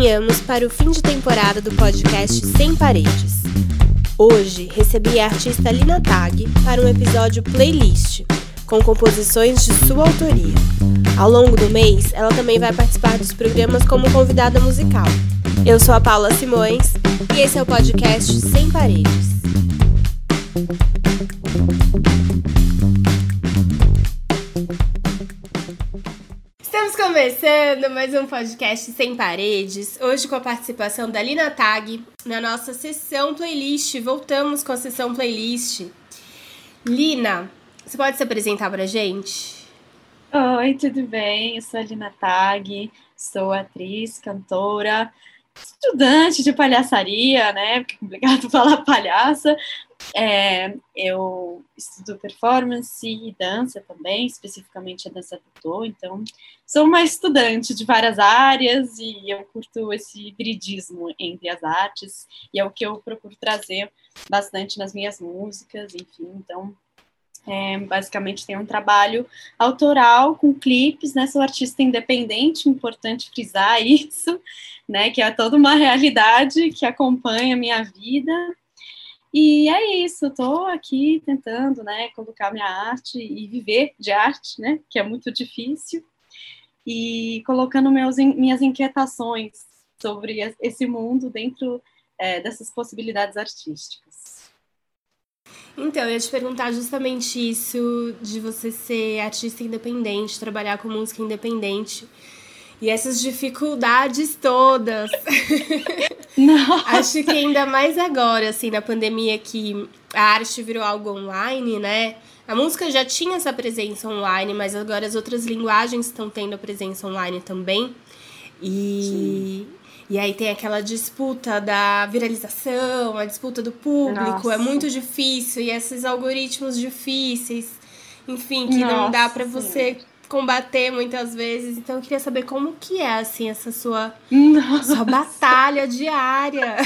caminhamos para o fim de temporada do podcast Sem Paredes. Hoje recebi a artista Lina Tag para um episódio playlist, com composições de sua autoria. Ao longo do mês, ela também vai participar dos programas como convidada musical. Eu sou a Paula Simões e esse é o podcast Sem Paredes. Começando mais um podcast Sem Paredes, hoje com a participação da Lina Tag na nossa sessão playlist. Voltamos com a sessão playlist. Lina, você pode se apresentar pra gente? Oi, tudo bem? Eu sou a Lina Tag, sou atriz, cantora, estudante de palhaçaria, né? Porque é complicado falar palhaça, é, eu estudo performance e dança também, especificamente a dança do então sou uma estudante de várias áreas e eu curto esse hibridismo entre as artes e é o que eu procuro trazer bastante nas minhas músicas, enfim, então é, basicamente tem um trabalho autoral com clipes, né? Sou artista independente, importante frisar isso, né? Que é toda uma realidade que acompanha a minha vida e é isso, estou aqui tentando, né, colocar minha arte e viver de arte, né, que é muito difícil, e colocando meus, minhas inquietações sobre esse mundo dentro é, dessas possibilidades artísticas. Então, eu ia te perguntar justamente isso de você ser artista independente, trabalhar com música independente. E essas dificuldades todas. Acho que ainda mais agora, assim, na pandemia que a arte virou algo online, né? A música já tinha essa presença online, mas agora as outras linguagens estão tendo a presença online também. E, e aí tem aquela disputa da viralização, a disputa do público, é Nossa. é muito difícil. E esses algoritmos difíceis, enfim, que Nossa. não dá para você combater muitas vezes. Então eu queria saber como que é assim essa sua sua batalha diária.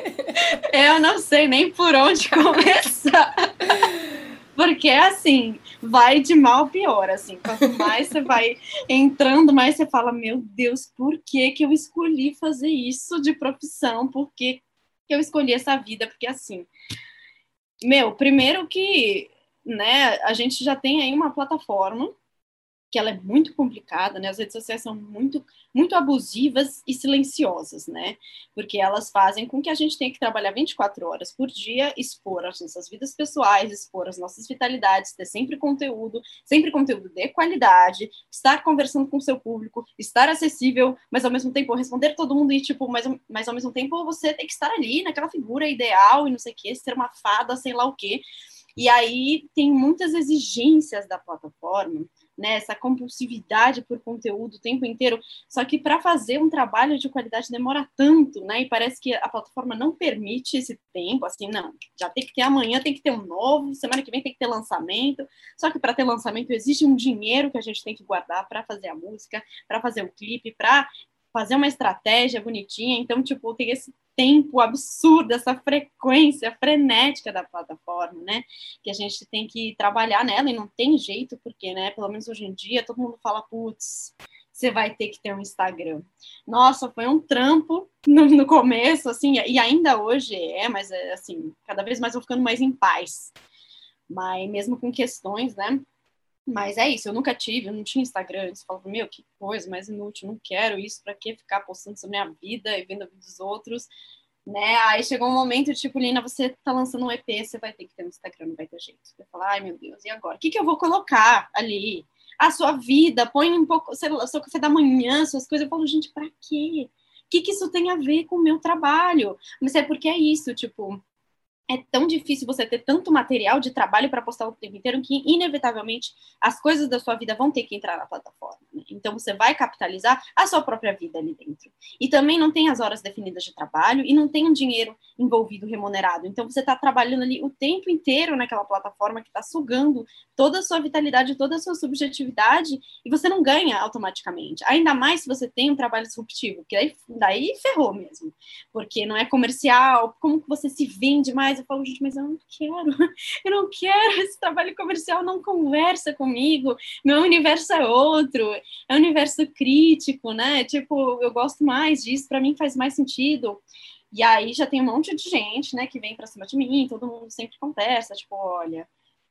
Eu não sei nem por onde começar. Porque assim, vai de mal pior, assim. Quanto mais você vai entrando, mais você fala, meu Deus, por que que eu escolhi fazer isso de profissão? Por que que eu escolhi essa vida? Porque assim, meu, primeiro que, né, a gente já tem aí uma plataforma que ela é muito complicada, né? As redes sociais são muito, muito abusivas e silenciosas, né? Porque elas fazem com que a gente tenha que trabalhar 24 horas por dia, expor as nossas vidas pessoais, expor as nossas vitalidades, ter sempre conteúdo, sempre conteúdo de qualidade, estar conversando com o seu público, estar acessível, mas ao mesmo tempo responder todo mundo e, tipo, mas, mas ao mesmo tempo você tem que estar ali naquela figura ideal e não sei o quê, ser uma fada, sei lá o quê. E aí tem muitas exigências da plataforma né, essa compulsividade por conteúdo o tempo inteiro. Só que para fazer um trabalho de qualidade demora tanto, né? E parece que a plataforma não permite esse tempo, assim, não. Já tem que ter amanhã, tem que ter um novo, semana que vem tem que ter lançamento. Só que para ter lançamento existe um dinheiro que a gente tem que guardar para fazer a música, para fazer o clipe, para fazer uma estratégia bonitinha. Então, tipo, tem esse tempo absurdo, essa frequência frenética da plataforma, né? Que a gente tem que trabalhar nela e não tem jeito, porque, né? Pelo menos hoje em dia, todo mundo fala, putz, você vai ter que ter um Instagram. Nossa, foi um trampo no, no começo, assim, e ainda hoje é, mas é assim, cada vez mais eu ficando mais em paz. Mas mesmo com questões, né? Mas é isso, eu nunca tive, eu não tinha Instagram. Você falava, meu, que coisa mais inútil, não quero isso, pra que ficar postando sobre a minha vida e vendo a vida dos outros, né? Aí chegou um momento, tipo, Lina, você tá lançando um EP, você vai ter que ter um Instagram, não vai ter jeito. Vai falar, ai meu Deus, e agora? O que, que eu vou colocar ali? A sua vida, põe um pouco, sei lá, seu café da manhã, suas coisas. Eu falo, gente, pra quê? O que, que isso tem a ver com o meu trabalho? Mas é porque é isso, tipo, é tão difícil você ter tanto material de trabalho para postar o tempo inteiro que, inevitavelmente, as coisas da sua vida vão ter que entrar na plataforma. Né? Então, você vai capitalizar a sua própria vida ali dentro. E também não tem as horas definidas de trabalho e não tem um dinheiro envolvido remunerado. Então, você está trabalhando ali o tempo inteiro naquela plataforma que está sugando toda a sua vitalidade, toda a sua subjetividade e você não ganha automaticamente. Ainda mais se você tem um trabalho disruptivo, que daí, daí ferrou mesmo. Porque não é comercial, como que você se vende mais comerciais, eu falo, gente, mas eu não quero, eu não quero, esse trabalho comercial não conversa comigo, meu universo é outro, é um universo crítico, né? Tipo, eu gosto mais disso, para mim faz mais sentido. E aí já tem um monte de gente, né, que vem para cima de mim, todo mundo sempre conversa, tipo, olha,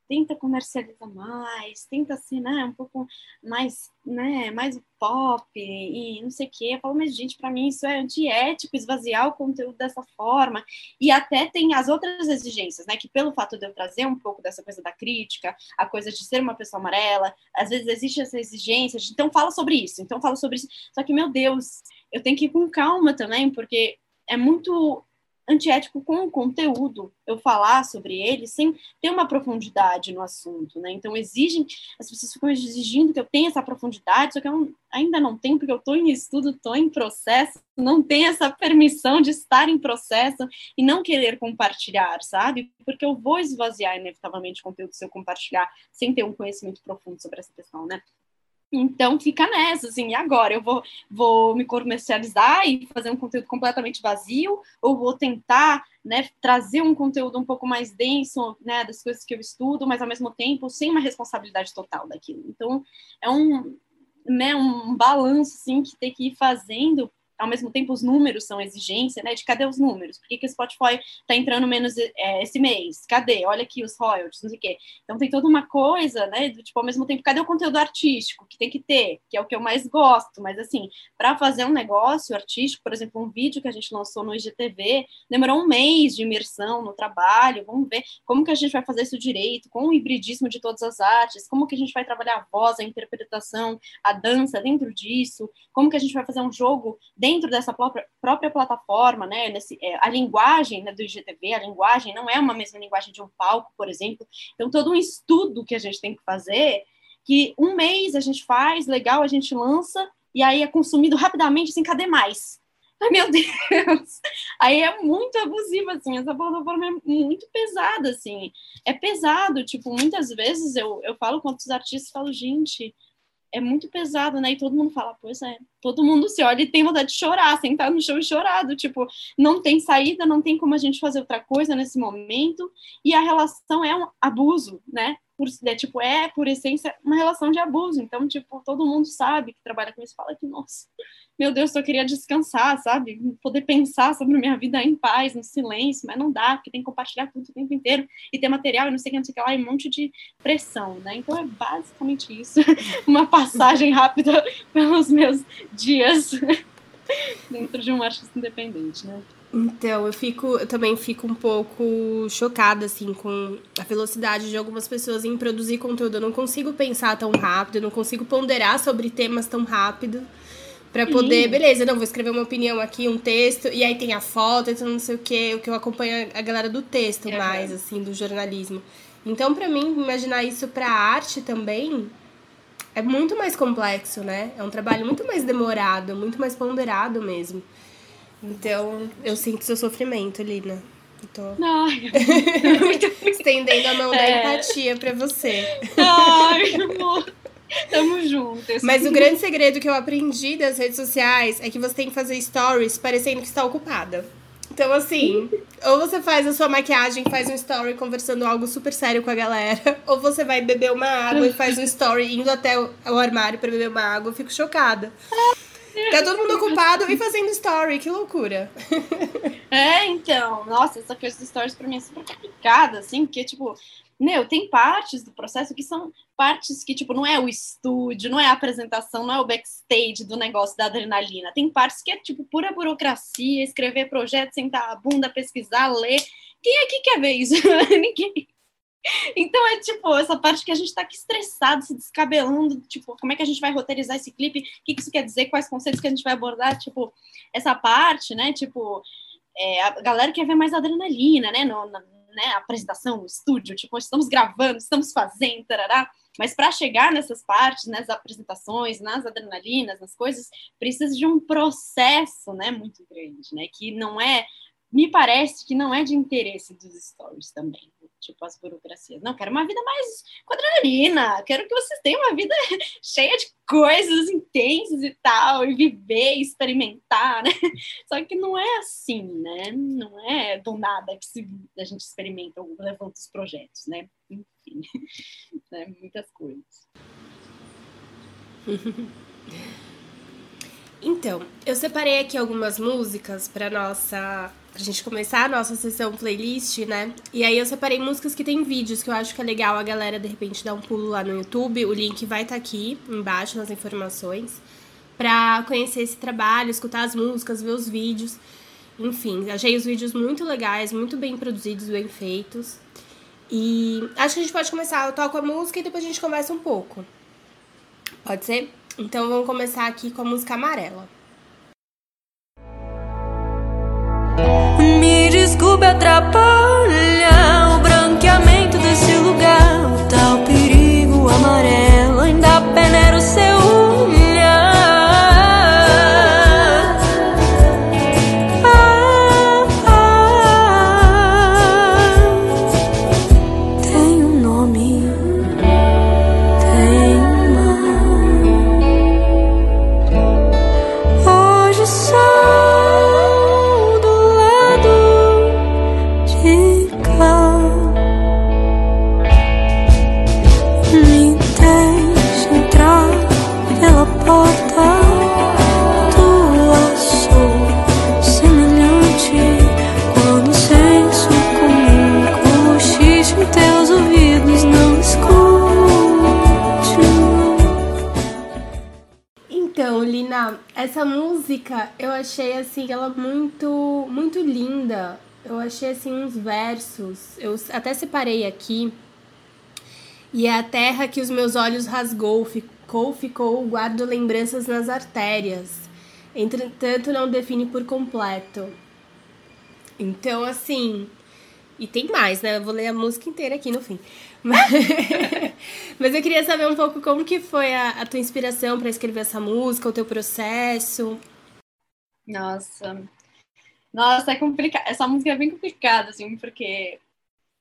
tenta comercializar mais, tenta ser, né, um pouco mais, né, mais pop e não sei o quê. Eu falo, mas gente, para mim isso é antiético, esvaziar o conteúdo dessa forma. E até tem as outras exigências, né, que pelo fato de eu trazer um pouco dessa coisa da crítica, a coisa de ser uma pessoa amarela, às vezes existe essa exigência, de, então fala sobre isso, então fala sobre isso. Só que, meu Deus, eu tenho que ir com calma também, porque é muito antiético com o conteúdo, eu falar sobre ele sem ter uma profundidade no assunto, né? Então exigem, as pessoas ficam exigindo que eu tenha essa profundidade, só que eu ainda não tenho, porque eu estou em estudo, estou em processo, não tenho essa permissão de estar em processo e não querer compartilhar, sabe? Porque eu vou esvaziar inevitavelmente o conteúdo se eu compartilhar sem ter um conhecimento profundo sobre essa questão, né? Então fica nessa, assim, e agora? Eu vou, vou me comercializar e fazer um conteúdo completamente vazio, ou vou tentar né, trazer um conteúdo um pouco mais denso né, das coisas que eu estudo, mas ao mesmo tempo sem uma responsabilidade total daquilo. Então é um, né, um balanço assim, que tem que ir fazendo ao mesmo tempo os números são exigência, né? De cadê os números? Por que, que o Spotify está entrando menos é, esse mês? Cadê? Olha aqui os royalties, não sei o quê. Então tem toda uma coisa, né? Do, tipo, ao mesmo tempo, cadê o conteúdo artístico que tem que ter? Que é o que eu mais gosto. Mas assim, para fazer um negócio artístico, por exemplo, um vídeo que a gente lançou no IGTV, demorou um mês de imersão no trabalho. Vamos ver como que a gente vai fazer isso direito, com o hibridismo de todas as artes, como que a gente vai trabalhar a voz, a interpretação, a dança dentro disso, como que a gente vai fazer um jogo dentro dessa própria, própria plataforma, né, nesse, é, a linguagem né, do IGTV, a linguagem não é uma mesma linguagem de um palco, por exemplo, então todo um estudo que a gente tem que fazer, que um mês a gente faz, legal, a gente lança, e aí é consumido rapidamente, sem cadê mais? Ai, meu Deus! Aí é muito abusivo, assim, essa plataforma é muito pesada, assim, é pesado, tipo, muitas vezes eu, eu falo com outros artistas, falo, gente, é muito pesado, né? E todo mundo fala, pois é. Todo mundo se olha e tem vontade de chorar, sentar no chão e chorar, do tipo, não tem saída, não tem como a gente fazer outra coisa nesse momento. E a relação é um abuso, né? Por, é, tipo, é, por essência, uma relação de abuso. Então, tipo, todo mundo sabe que trabalha com isso, fala que, nossa, meu Deus, eu queria descansar, sabe? Poder pensar sobre minha vida em paz, no silêncio, mas não dá, porque tem que compartilhar tudo o tempo inteiro e ter material e não sei o que, não sei o que lá, e um monte de pressão, né? Então é basicamente isso, uma passagem rápida pelos meus dias dentro de um artista independente, né? Então, eu fico, eu também fico um pouco chocada, assim, com a velocidade de algumas pessoas em produzir conteúdo. Eu não consigo pensar tão rápido, eu não consigo ponderar sobre temas tão rápido. Pra poder, beleza, não, vou escrever uma opinião aqui, um texto, e aí tem a foto, então não sei o que, o que eu acompanho a galera do texto é mais, assim, do jornalismo. Então, para mim, imaginar isso pra arte também é muito mais complexo, né? É um trabalho muito mais demorado, muito mais ponderado mesmo. Então, eu sinto seu sofrimento, Lina. Tô Ai, estendendo a mão é. da empatia pra você. Ai, amor. Tamo juntas. Mas o grande segredo que eu aprendi das redes sociais é que você tem que fazer stories parecendo que está ocupada. Então, assim, ou você faz a sua maquiagem, faz um story conversando algo super sério com a galera, ou você vai beber uma água e faz um story indo até o armário para beber uma água. Eu fico chocada. Tá todo mundo ocupado e fazendo story, que loucura. É, então, nossa, essa coisa de stories pra mim é super complicada, assim, porque, tipo, meu, tem partes do processo que são partes que, tipo, não é o estúdio, não é a apresentação, não é o backstage do negócio da adrenalina. Tem partes que é, tipo, pura burocracia, escrever projeto, sentar a bunda, pesquisar, ler. Quem é que quer ver isso? Ninguém. Então é tipo essa parte que a gente tá aqui estressado, se descabelando, tipo, como é que a gente vai roteirizar esse clipe? O que isso quer dizer? Quais conceitos que a gente vai abordar? Tipo, essa parte, né? Tipo, é, a galera quer ver mais adrenalina, né? No, na, né, apresentação, no estúdio, tipo, estamos gravando, estamos fazendo, tarará. Mas para chegar nessas partes, nas apresentações, nas adrenalinas, nas coisas, precisa de um processo, né, muito grande, né, que não é, me parece que não é de interesse dos stories também. Tipo, as burocracias. Não, quero uma vida mais com adrenalina, quero que vocês tenham uma vida cheia de coisas intensas e tal, e viver, experimentar, né? Só que não é assim, né? Não é do nada que se, a gente experimenta levanta os projetos, né? Enfim, né? muitas coisas. Então, eu separei aqui algumas músicas para nossa pra gente começar a nossa sessão playlist, né? E aí eu separei músicas que tem vídeos que eu acho que é legal a galera de repente dar um pulo lá no YouTube. O link vai estar tá aqui embaixo nas informações para conhecer esse trabalho, escutar as músicas, ver os vídeos. Enfim, achei os vídeos muito legais, muito bem produzidos, bem feitos. E acho que a gente pode começar. Eu toco a música e depois a gente conversa um pouco. Pode ser? Então vamos começar aqui com a música amarela. Me desculpe atrapalhar o assim uns versos. Eu até separei aqui. E é a terra que os meus olhos rasgou, ficou, ficou, guardo lembranças nas artérias. Entretanto, não define por completo. Então, assim, e tem mais, né? Eu vou ler a música inteira aqui no fim. Mas, mas eu queria saber um pouco como que foi a, a tua inspiração para escrever essa música, o teu processo. Nossa. Nossa, é complicado. Essa música é bem complicada, assim, porque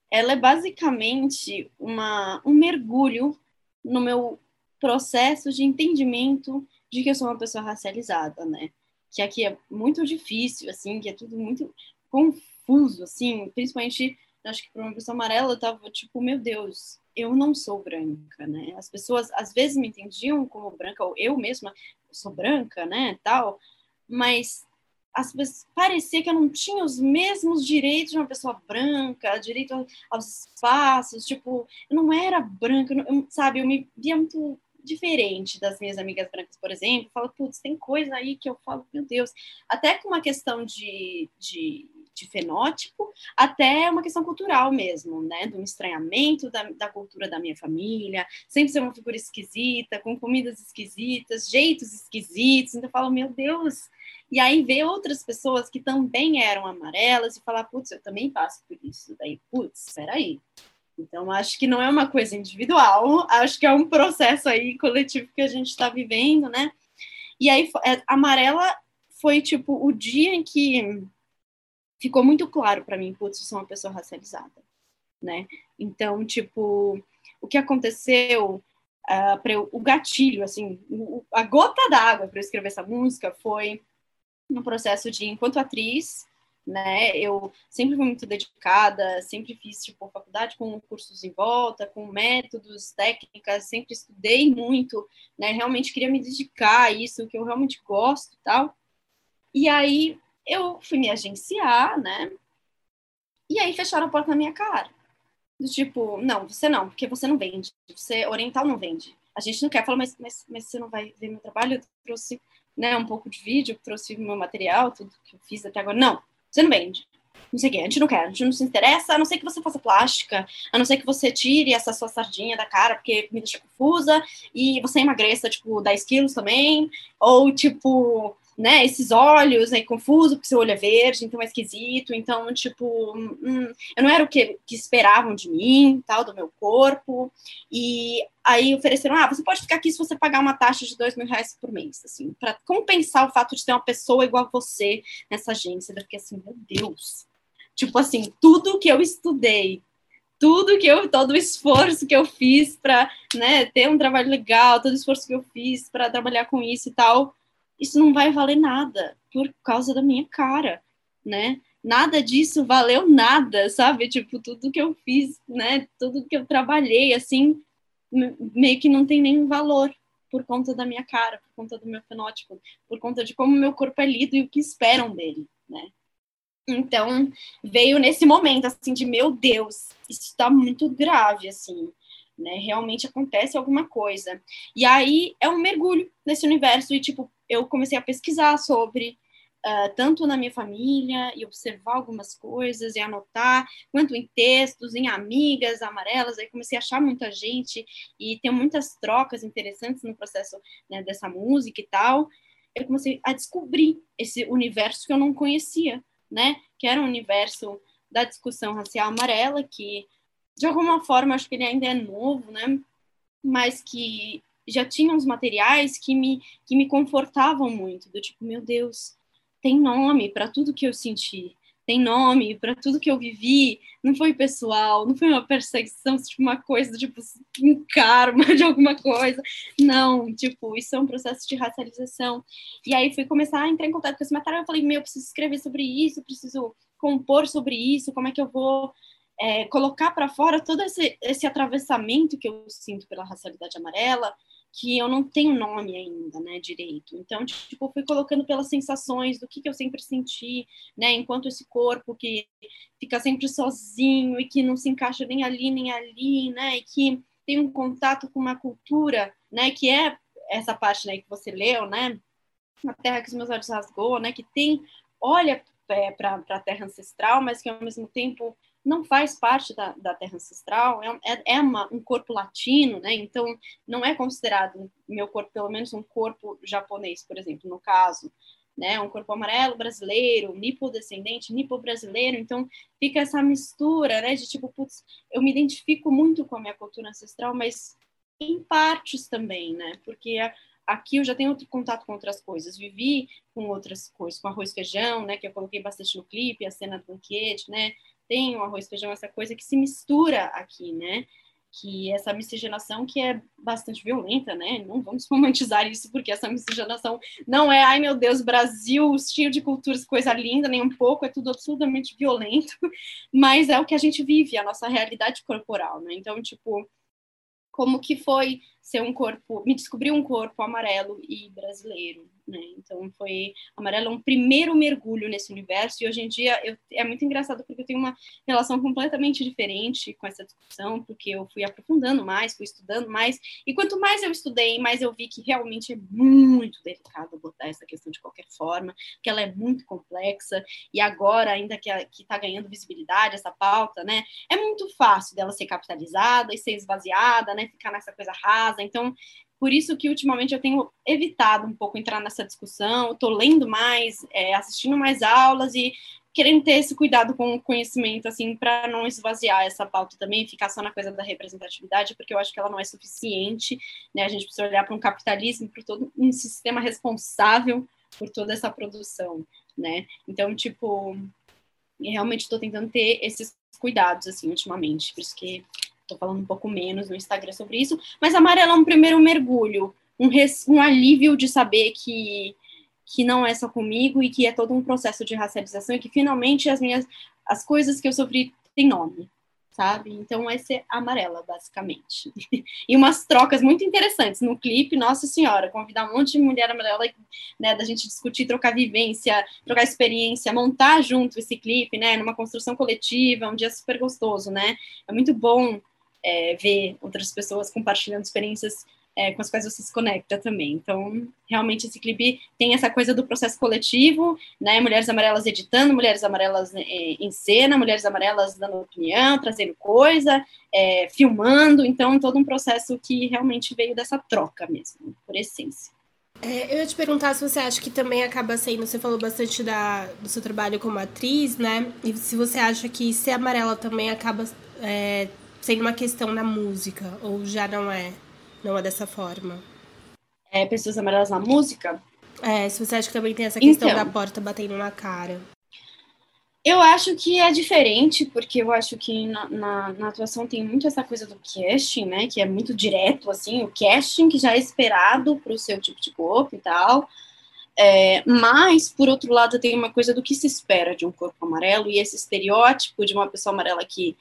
ela é basicamente uma, um mergulho no meu processo de entendimento de que eu sou uma pessoa racializada, né? Que aqui é muito difícil, assim, que é tudo muito confuso, assim, principalmente, acho que para uma pessoa amarela, eu tava tipo, meu Deus, eu não sou branca, né? As pessoas às vezes me entendiam como branca, ou eu mesma sou branca, né, tal, mas as pessoas, parecia que eu não tinha os mesmos direitos de uma pessoa branca, direito aos espaços, tipo, eu não era branca, eu, sabe, eu me via muito diferente das minhas amigas brancas, por exemplo, falo, putz, tem coisa aí que eu falo, meu Deus, até com uma questão de, de de fenótipo, até uma questão cultural mesmo, né? Do estranhamento da, da cultura da minha família, sempre ser uma figura esquisita, com comidas esquisitas, jeitos esquisitos. Então eu falo, meu Deus. E aí ver outras pessoas que também eram amarelas e falar, putz, eu também passo por isso. Daí, putz, espera aí. Então, acho que não é uma coisa individual, acho que é um processo aí coletivo que a gente está vivendo, né? E aí, é, amarela foi tipo o dia em que ficou muito claro para mim, putz, eu sou uma pessoa racializada, né? Então, tipo, o que aconteceu, uh, para o gatilho, assim, o, a gota d'água para eu escrever essa música foi no processo de, enquanto atriz, né, eu sempre fui muito dedicada, sempre fiz, tipo, faculdade com cursos em volta, com métodos, técnicas, sempre estudei muito, né, realmente queria me dedicar a isso, que eu realmente gosto tal. E aí, eu fui me agenciar, né? E aí fecharam a porta na minha cara. Do tipo, não, você não, porque você não vende. Você oriental não vende. A gente não quer. falar, mas, mas, mas você não vai ver meu trabalho? Eu trouxe né, um pouco de vídeo, trouxe meu material, tudo que eu fiz até agora. Não, você não vende. Não sei o quê, a gente não quer, a gente não se interessa, a não ser que você faça plástica, a não ser que você tire essa sua sardinha da cara, porque me deixa confusa, e você emagreça, tipo, 10 quilos também, ou, tipo, né, esses olhos, aí confuso, porque seu olho é verde, então é esquisito, então, tipo, hum, eu não era o que, que esperavam de mim, tal, do meu corpo, e aí ofereceram, ah, você pode ficar aqui se você pagar uma taxa de dois mil reais por mês, assim, para compensar o fato de ter uma pessoa igual a você nessa agência, eu fiquei assim, meu Deus, tipo assim, tudo que eu estudei, tudo que eu, todo o esforço que eu fiz para, né, ter um trabalho legal, todo o esforço que eu fiz para trabalhar com isso e tal, isso não vai valer nada por causa da minha cara, né? Nada disso valeu nada, sabe? Tipo, tudo que eu fiz, né? Tudo que eu trabalhei, assim, meio que não tem nenhum valor por conta da minha cara, por conta do meu fenótipo, por conta de como meu corpo é lido e o que esperam dele, né? Então, veio nesse momento, assim, de meu Deus, isso está muito grave, assim, né? Realmente acontece alguma coisa. E aí é um mergulho nesse universo, e, tipo, eu comecei a pesquisar sobre, uh, tanto na minha família, e observar algumas coisas, e anotar, quanto em textos, em amigas amarelas, aí comecei a achar muita gente, e tem muitas trocas interessantes no processo né, dessa música e tal. Eu comecei a descobrir esse universo que eu não conhecia né? Que era um universo da discussão racial amarela, que de alguma forma acho que ele ainda é novo, né? Mas que já tinha uns materiais que me que me confortavam muito, do tipo, meu Deus, tem nome para tudo que eu senti, tem nome para tudo que eu vivi, não foi pessoal, não foi uma perseguição, tipo uma coisa, tipo, um karma de alguma coisa. Não, tipo, isso é um processo de racialização. E aí fui começar a entrar em contato com esse material, eu falei, meu, eu preciso escrever sobre isso, preciso compor sobre isso, como é que eu vou é, colocar para fora todo esse, esse atravessamento que eu sinto pela racialidade amarela, que eu não tenho nome ainda, né, direito. Então, tipo, fui colocando pelas sensações do que, que eu sempre senti, né, enquanto esse corpo que fica sempre sozinho e que não se encaixa nem ali nem ali, né, e que tem um contato com uma cultura, né, que é essa parte, né, que você leu, né, a terra que os meus olhos rasgou, né, que tem olha é, para a terra ancestral, mas que ao mesmo tempo não faz parte da, da terra ancestral, é, é, é uma, um corpo latino, né? Então, não é considerado, meu corpo, pelo menos um corpo japonês, por exemplo, no caso, né? Um corpo amarelo brasileiro, nipo-descendente, nipo-brasileiro. Então, fica essa mistura, né? De tipo, putz, eu me identifico muito com a minha cultura ancestral, mas em partes também, né? Porque a, aqui eu já tenho outro contato com outras coisas, vivi com outras coisas, com arroz e feijão, né, que eu coloquei bastante no clipe, a cena do banquete, né, tem o arroz, feijão, essa coisa que se mistura aqui, né? Que essa miscigenação que é bastante violenta, né? Não vamos romantizar isso, porque essa miscigenação não é, ai meu Deus, Brasil cheio de culturas, coisa linda, nem um pouco, é tudo absolutamente violento, mas é o que a gente vive, a nossa realidade corporal, né? Então, tipo, como que foi ser um corpo, me descobrir um corpo amarelo e brasileiro, né? Então foi amarelo um primeiro mergulho nesse universo e hoje em dia eu, é muito engraçado porque eu tenho uma relação completamente diferente com essa discussão, porque eu fui aprofundando mais, fui estudando mais e quanto mais eu estudei, mais eu vi que realmente é muito delicado botar essa questão de qualquer forma, que ela é muito complexa e agora ainda que está ganhando visibilidade essa pauta, né? É muito fácil dela ser capitalizada e ser esvaziada, né? Ficar nessa coisa rasa. Então por isso que ultimamente eu tenho evitado um pouco entrar nessa discussão, estou lendo mais, é, assistindo mais aulas e querendo ter esse cuidado com o conhecimento, assim, para não esvaziar essa pauta também, ficar só na coisa da representatividade, porque eu acho que ela não é suficiente, né? A gente precisa olhar para um capitalismo, para todo um sistema responsável por toda essa produção, né? Então, tipo, realmente estou tentando ter esses cuidados, assim, ultimamente, por isso que Estou falando um pouco menos no Instagram sobre isso, mas amarelo é um primeiro mergulho, um, res, um alívio de saber que que não é só comigo e que é todo um processo de racialização e que finalmente as minhas as coisas que eu sofri têm nome, sabe? Então esse é amarela basicamente. e umas trocas muito interessantes no clipe, nossa senhora, convidar um monte de mulher amarela, né, da gente discutir, trocar vivência, trocar experiência, montar junto esse clipe, né, numa construção coletiva, um dia super gostoso, né? É muito bom é, ver outras pessoas compartilhando experiências é, com as quais você se conecta também. Então, realmente, esse clipe tem essa coisa do processo coletivo, né? Mulheres amarelas editando, mulheres amarelas é, em cena, mulheres amarelas dando opinião, trazendo coisa, é, filmando. Então, todo um processo que realmente veio dessa troca mesmo, por essência. É, eu ia te perguntar se você acha que também acaba sendo, você falou bastante da, do seu trabalho como atriz, né? E se você acha que ser amarela também acaba é, sendo uma questão na música, ou já não é? Não é dessa forma? É, pessoas amarelas na música? É, se você acha que também tem essa questão então, da porta batendo na cara. Eu acho que é diferente, porque eu acho que na, na, na, atuação tem muito essa coisa do casting, né? Que é muito direto, assim, o casting que já é esperado para o seu tipo de corpo e tal. É, mas, por outro lado, tem uma coisa do que se espera de um corpo amarelo e esse estereótipo de uma pessoa amarela que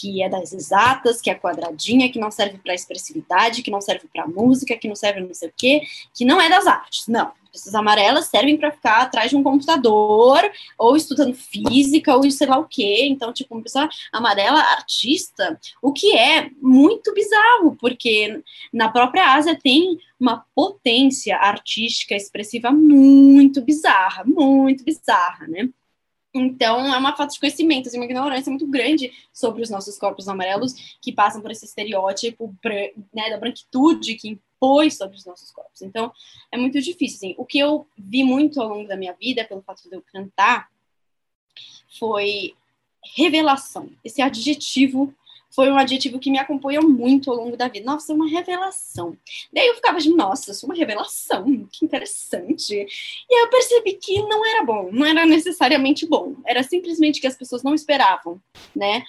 que é das exatas, que é quadradinha, que não serve para expressividade, que não serve para música, que não serve não sei o quê, que não é das artes. Não. Essas amarelas servem para ficar atrás de um computador, ou estudando física, ou sei lá o quê. Então, tipo, uma pessoa amarela artista, o que é muito bizarro, porque na própria Ásia tem uma potência artística expressiva muito bizarra, muito bizarra, né? Então, é uma falta de conhecimento, assim, uma ignorância muito grande sobre os nossos corpos amarelos, que passam por esse estereótipo né, da branquitude que impôs sobre os nossos corpos. Então, é muito difícil. Assim. O que eu vi muito ao longo da minha vida, pelo fato de eu cantar, foi revelação. Esse adjetivo foi um adjetivo que me acompanhou muito ao longo da vida. Nossa, é uma revelação. Daí eu ficava de, nossa, é uma revelação, que interessante. E aí eu percebi que não era bom, não era necessariamente bom. Era simplesmente que as pessoas não esperavam, né?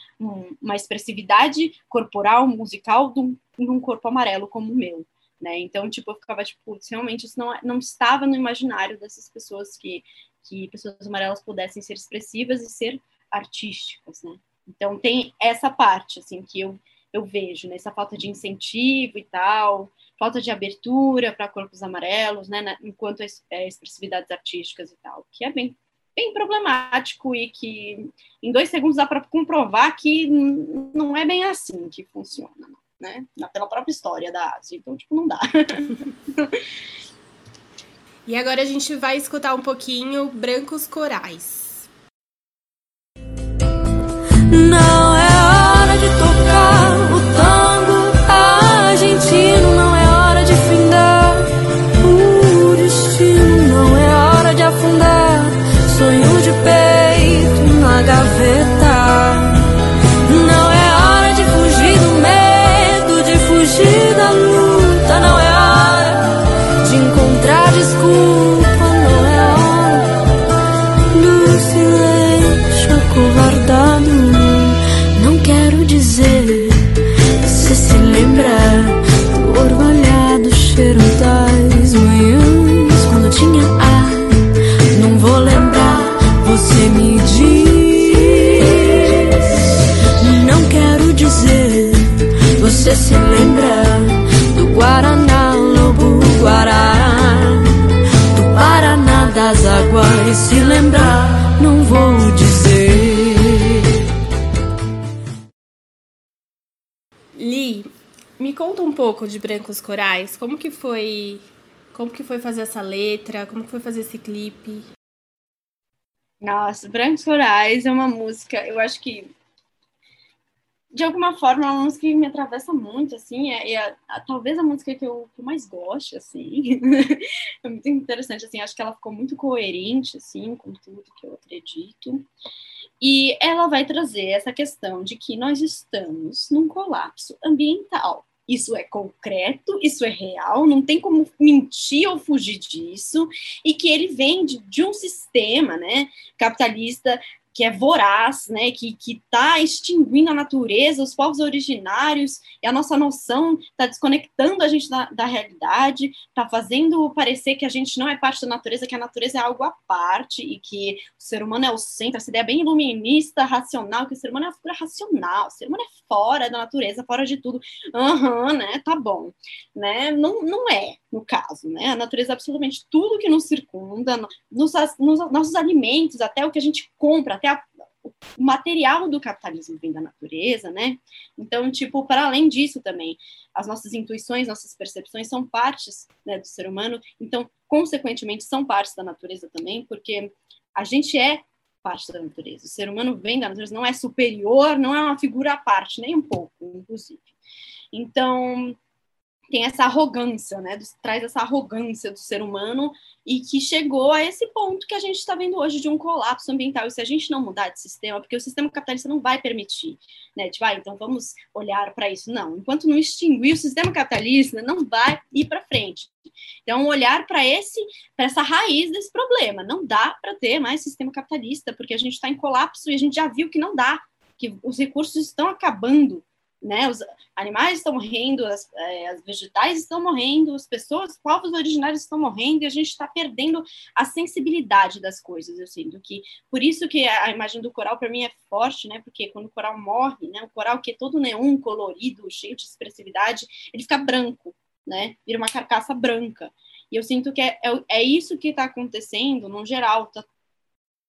Uma expressividade corporal, musical de um, de um corpo amarelo como o meu. Né? Então, tipo, eu ficava tipo, realmente isso não, não estava no imaginário dessas pessoas que, que pessoas amarelas pudessem ser expressivas e ser artísticas, né? Então tem essa parte assim que eu, eu vejo, né? essa falta de incentivo e tal, falta de abertura para corpos amarelos, né? enquanto é, expressividades artísticas e tal, que é bem, bem problemático e que em dois segundos dá para comprovar que não é bem assim que funciona, né? Pela própria história da Ásia, então tipo não dá. e agora a gente vai escutar um pouquinho Brancos Corais. Se lembrar, não vou dizer. Me conta um pouco de Brancos Corais. Como que foi? Como que foi fazer essa letra? Como que foi fazer esse clipe? Nossa, Brancos Corais é uma música, eu acho que de alguma forma é uma música que me atravessa muito, assim, é, é talvez a música que eu, que eu mais gosto, assim, é muito interessante, assim, acho que ela ficou muito coerente, assim, com tudo que eu acredito, e ela vai trazer essa questão de que nós estamos num colapso ambiental, isso é concreto, isso é real, não tem como mentir ou fugir disso, e que ele vem de, de um sistema né, capitalista que é voraz, né, que está extinguindo a natureza, os povos originários, e a nossa noção está desconectando a gente da, da realidade, está fazendo parecer que a gente não é parte da natureza, que a natureza é algo à parte, e que o ser humano é o centro, essa ideia bem iluminista, racional, que o ser humano é uma figura racional, o ser humano é fora da natureza, fora de tudo. Aham, uhum, né, tá bom. Né? Não, não é, no caso, né? A natureza é absolutamente tudo que nos circunda, nos, nos nossos alimentos, até o que a gente compra, até a, o material do capitalismo vem da natureza, né? Então, tipo, para além disso também, as nossas intuições, nossas percepções são partes né, do ser humano, então, consequentemente, são partes da natureza também, porque a gente é parte da natureza. O ser humano vem da natureza, não é superior, não é uma figura à parte, nem um pouco, inclusive. Então, tem essa arrogância, né? Traz essa arrogância do ser humano e que chegou a esse ponto que a gente está vendo hoje de um colapso ambiental. E se a gente não mudar de sistema, porque o sistema capitalista não vai permitir, né? Tipo, ah, então vamos olhar para isso. Não, enquanto não extinguir o sistema capitalista, não vai ir para frente. Então, olhar para esse, para essa raiz desse problema. Não dá para ter mais sistema capitalista, porque a gente está em colapso e a gente já viu que não dá, que os recursos estão acabando né? Os animais estão morrendo, as, é, as, vegetais estão morrendo, as pessoas, povos originários estão morrendo e a gente está perdendo a sensibilidade das coisas. Eu sinto que por isso que a imagem do coral para mim é forte, né? Porque quando o coral morre, né? O coral que é todo neon colorido, cheio de expressividade, ele fica branco, né? Vira uma carcaça branca. E eu sinto que é, é, é isso que está acontecendo no geral. Tá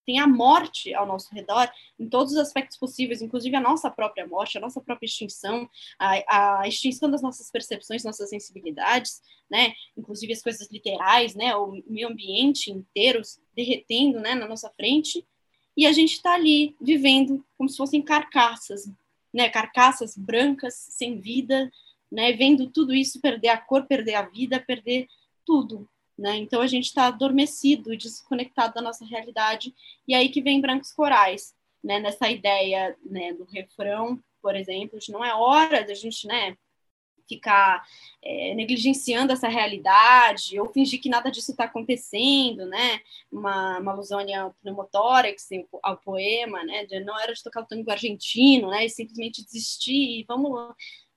tem a morte ao nosso redor em todos os aspectos possíveis, inclusive a nossa própria morte, a nossa própria extinção, a, a extinção das nossas percepções, nossas sensibilidades, né? Inclusive as coisas literais, né? O meio ambiente inteiro derretendo, né? Na nossa frente e a gente está ali vivendo como se fossem carcaças, né? Carcaças brancas sem vida, né? Vendo tudo isso perder a cor, perder a vida, perder tudo, né? Então a gente está adormecido e desconectado da nossa realidade, e aí que vem Brancos Corais, né? nessa ideia né, do refrão, por exemplo, de não é hora da gente né, ficar é, negligenciando essa realidade ou fingir que nada disso está acontecendo, né? Uma, uma alusão ao pneumotórax, ao poema, né? De não era de tocar o tango argentino, né? E simplesmente desistir vamos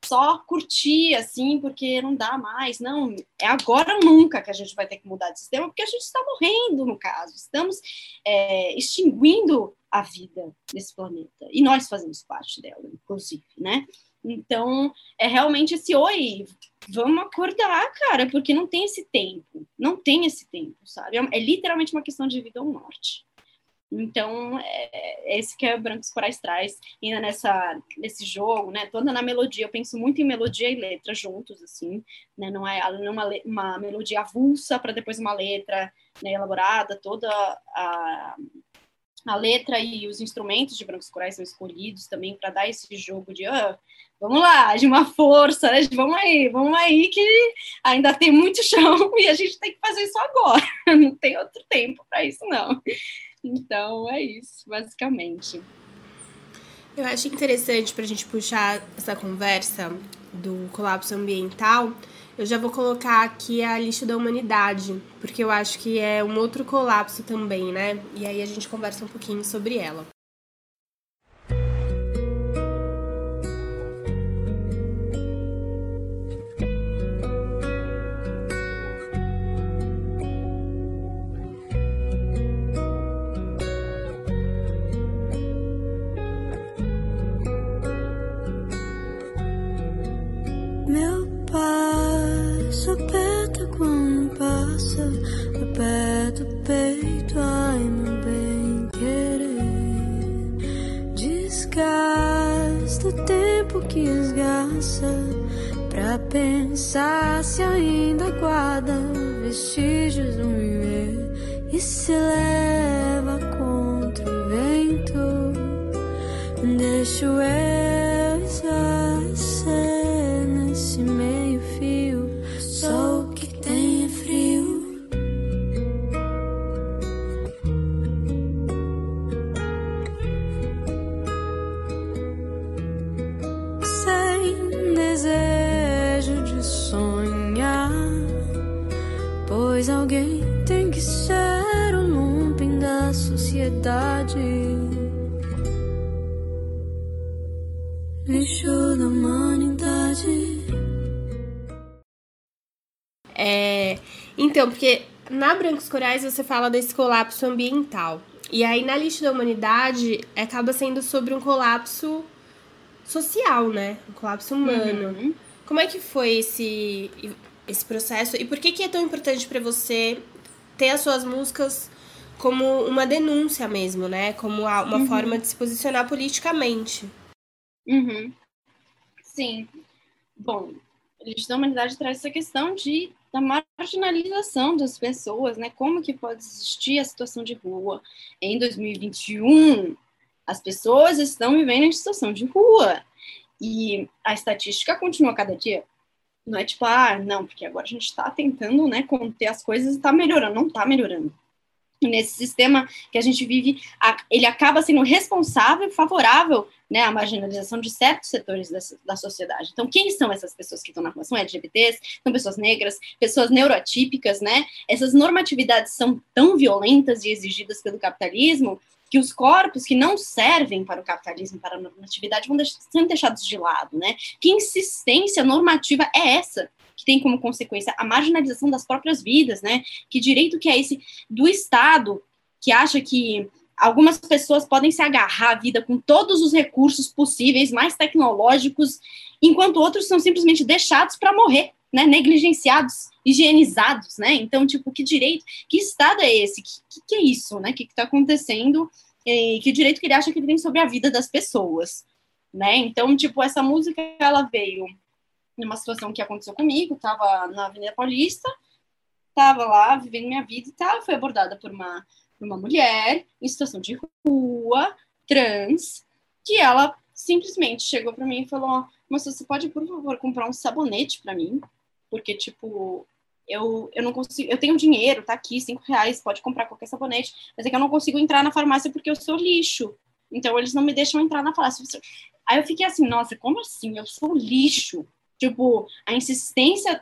só curtir, assim, porque não dá mais. Não, é agora ou nunca que a gente vai ter que mudar de sistema, porque a gente está morrendo, no caso. Estamos é, extinguindo a vida nesse planeta. E nós fazemos parte dela, inclusive, né? Então, é realmente esse oi, vamos acordar, cara, porque não tem esse tempo. Não tem esse tempo, sabe? É, é literalmente uma questão de vida ou morte. Então, é, é, esse que é Brancos Corais traz, ainda nessa, nesse jogo, né, toda na melodia, eu penso muito em melodia e letra juntos, assim, né, não é, é uma, uma melodia avulsa para depois uma letra né, elaborada, toda a, a letra e os instrumentos de Brancos Corais são escolhidos também para dar esse jogo de, ah, vamos lá, de uma força, né, vamos aí, vamos aí, que ainda tem muito chão e a gente tem que fazer isso agora, não tem outro tempo para isso, não. Então é isso, basicamente. Eu acho interessante para a gente puxar essa conversa do colapso ambiental. Eu já vou colocar aqui a lista da humanidade, porque eu acho que é um outro colapso também, né? E aí a gente conversa um pouquinho sobre ela. Pensar se ainda guarda vestígios do viver e se leva contra o vento. Deixo eu então, porque na Brancos Corais você fala desse colapso ambiental. E aí na lixo da humanidade acaba sendo sobre um colapso social, né? Um colapso humano. Uhum. Como é que foi esse esse processo e por que, que é tão importante para você ter as suas músicas como uma denúncia mesmo, né? Como uma uhum. forma de se posicionar politicamente. Uhum. Sim. Bom, a Lista da Humanidade traz essa questão de da marginalização das pessoas, né? Como que pode existir a situação de rua em 2021? As pessoas estão vivendo em situação de rua e a estatística continua cada dia não é tipo, ah, não, porque agora a gente está tentando, né, conter as coisas e está melhorando. Não está melhorando. Nesse sistema que a gente vive, ele acaba sendo responsável, favorável né, à marginalização de certos setores da, da, sociedade. Então, quem são essas pessoas que estão na rua? São LGBTs, são pessoas negras, pessoas neuroatípicas, né? Essas normatividades são tão violentas e exigidas pelo capitalismo que os corpos que não servem para o capitalismo, para a normatividade, vão sendo deixados de lado, né? Que insistência normativa é essa? Que tem como consequência a marginalização das próprias vidas, né? Que direito que é esse do Estado que acha que algumas pessoas podem se agarrar à vida com todos os recursos possíveis, mais tecnológicos, enquanto outros são simplesmente deixados para morrer, né? Negligenciados, higienizados, né? Então, tipo, que direito, que Estado é esse? Que, que, é isso, né? O que está acontecendo? E que direito que ele acha que ele tem sobre a vida das pessoas, né? Então, tipo, essa música, ela veio numa situação que aconteceu comigo, estava na Avenida Paulista, estava lá vivendo minha vida e tal, fui abordada por uma, por uma mulher em situação de rua, trans, que ela simplesmente chegou para mim e falou: Moça, você pode, por favor, comprar um sabonete para mim? Porque, tipo, eu, eu não consigo, eu tenho dinheiro, tá aqui, cinco reais, pode comprar qualquer sabonete, mas é que eu não consigo entrar na farmácia porque eu sou lixo. Então, eles não me deixam entrar na farmácia. Aí eu fiquei assim, nossa, como assim? Eu sou lixo. Tipo, a insistência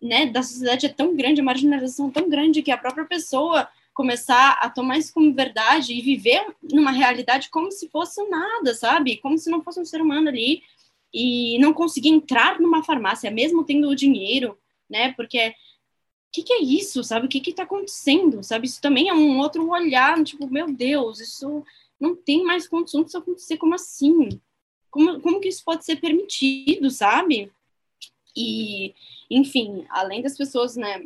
né, da sociedade é tão grande, a marginalização é tão grande que a própria pessoa começar a tomar isso como verdade e viver numa realidade como se fosse nada, sabe? Como se não fosse um ser humano ali e não conseguir entrar numa farmácia, mesmo tendo o dinheiro, né? Porque o que, que, é isso, sabe? O que está acontecendo, sabe? Isso também é um outro olhar, tipo, meu Deus, isso não tem mais condição disso acontecer, como assim? Como, como que isso pode ser permitido, sabe? E, enfim, além das pessoas, né,